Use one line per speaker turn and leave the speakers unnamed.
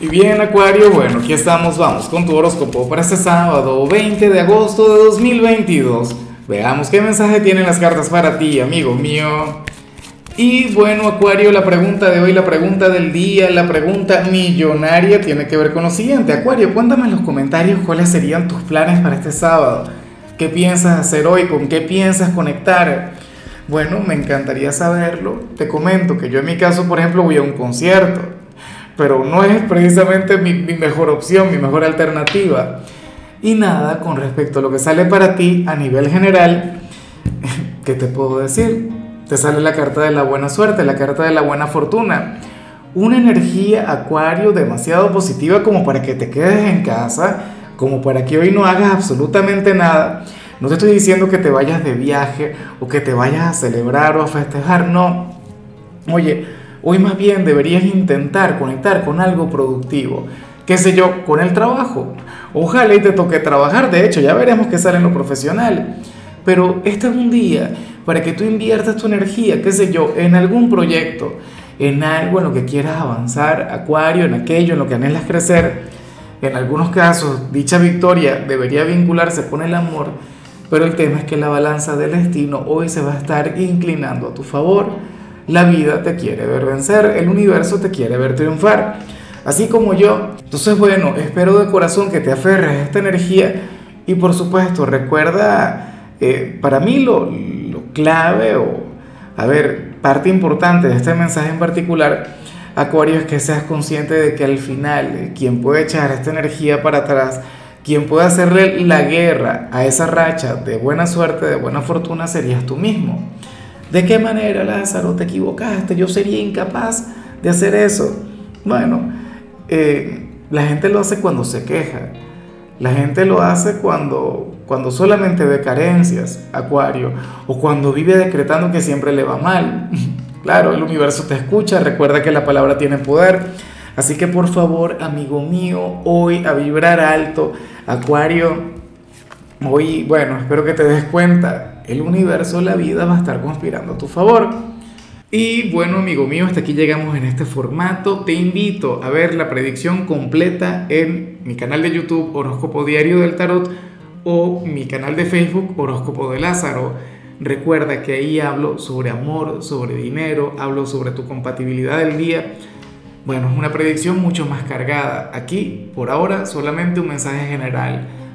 Y bien, Acuario, bueno, aquí estamos, vamos con tu horóscopo para este sábado 20 de agosto de 2022. Veamos qué mensaje tienen las cartas para ti, amigo mío. Y bueno, Acuario, la pregunta de hoy, la pregunta del día, la pregunta millonaria tiene que ver con lo siguiente. Acuario, cuéntame en los comentarios cuáles serían tus planes para este sábado. ¿Qué piensas hacer hoy? ¿Con qué piensas conectar? Bueno, me encantaría saberlo. Te comento que yo en mi caso, por ejemplo, voy a un concierto pero no es precisamente mi, mejor opción, mi mejor alternativa. Y nada, con respecto a lo que sale para ti a nivel general, ¿qué te puedo decir? Te sale la carta de la buena suerte, la carta de la buena fortuna. Una energía acuario demasiado positiva como para que te quedes en casa, como para que hoy no hagas absolutamente nada. No te estoy diciendo que te vayas de viaje o que te vayas a celebrar o a festejar, no. Oye, Hoy más bien deberías intentar conectar con algo productivo, qué sé yo, con el trabajo. Ojalá y te toque trabajar, de hecho, ya veremos qué sale en lo profesional. Pero este es un día para que tú inviertas tu energía, qué sé yo, en algún proyecto, en algo en lo que quieras avanzar, acuario, en aquello, en lo que anhelas crecer. En algunos casos, dicha victoria debería vincularse con el amor, pero el tema es que la balanza del destino hoy se va a estar inclinando a tu favor la vida te quiere ver vencer, el universo te quiere ver triunfar, así como yo. Entonces, bueno, espero de corazón que te aferres a esta energía y por supuesto recuerda, eh, para mí lo, clave o, a ver, parte importante de este mensaje en particular, Acuario, es que seas consciente de que al final eh, quien puede echar esta energía para atrás, quien puede hacerle la guerra a esa racha de buena suerte, de buena fortuna, serías tú mismo. ¿De qué manera, Lázaro, te equivocaste? Yo sería incapaz de hacer eso. Bueno, eh, la gente lo hace cuando se queja. La gente lo hace cuando, cuando solamente ve carencias, Acuario, o cuando vive decretando que siempre le va mal. Claro, el universo te escucha, recuerda que la palabra tiene poder. Así que por favor, amigo mío, hoy a vibrar alto, Acuario, hoy, bueno, espero que te des cuenta el universo, la vida va a estar conspirando a tu favor. Y bueno, amigo mío, hasta aquí llegamos en este formato. Te invito a ver la predicción completa en mi canal de YouTube Horóscopo Diario del Tarot o mi canal de Facebook Horóscopo de Lázaro. Recuerda que ahí hablo sobre amor, sobre dinero, hablo sobre tu compatibilidad del día. Bueno, es una predicción mucho más cargada. Aquí, por ahora, solamente un mensaje general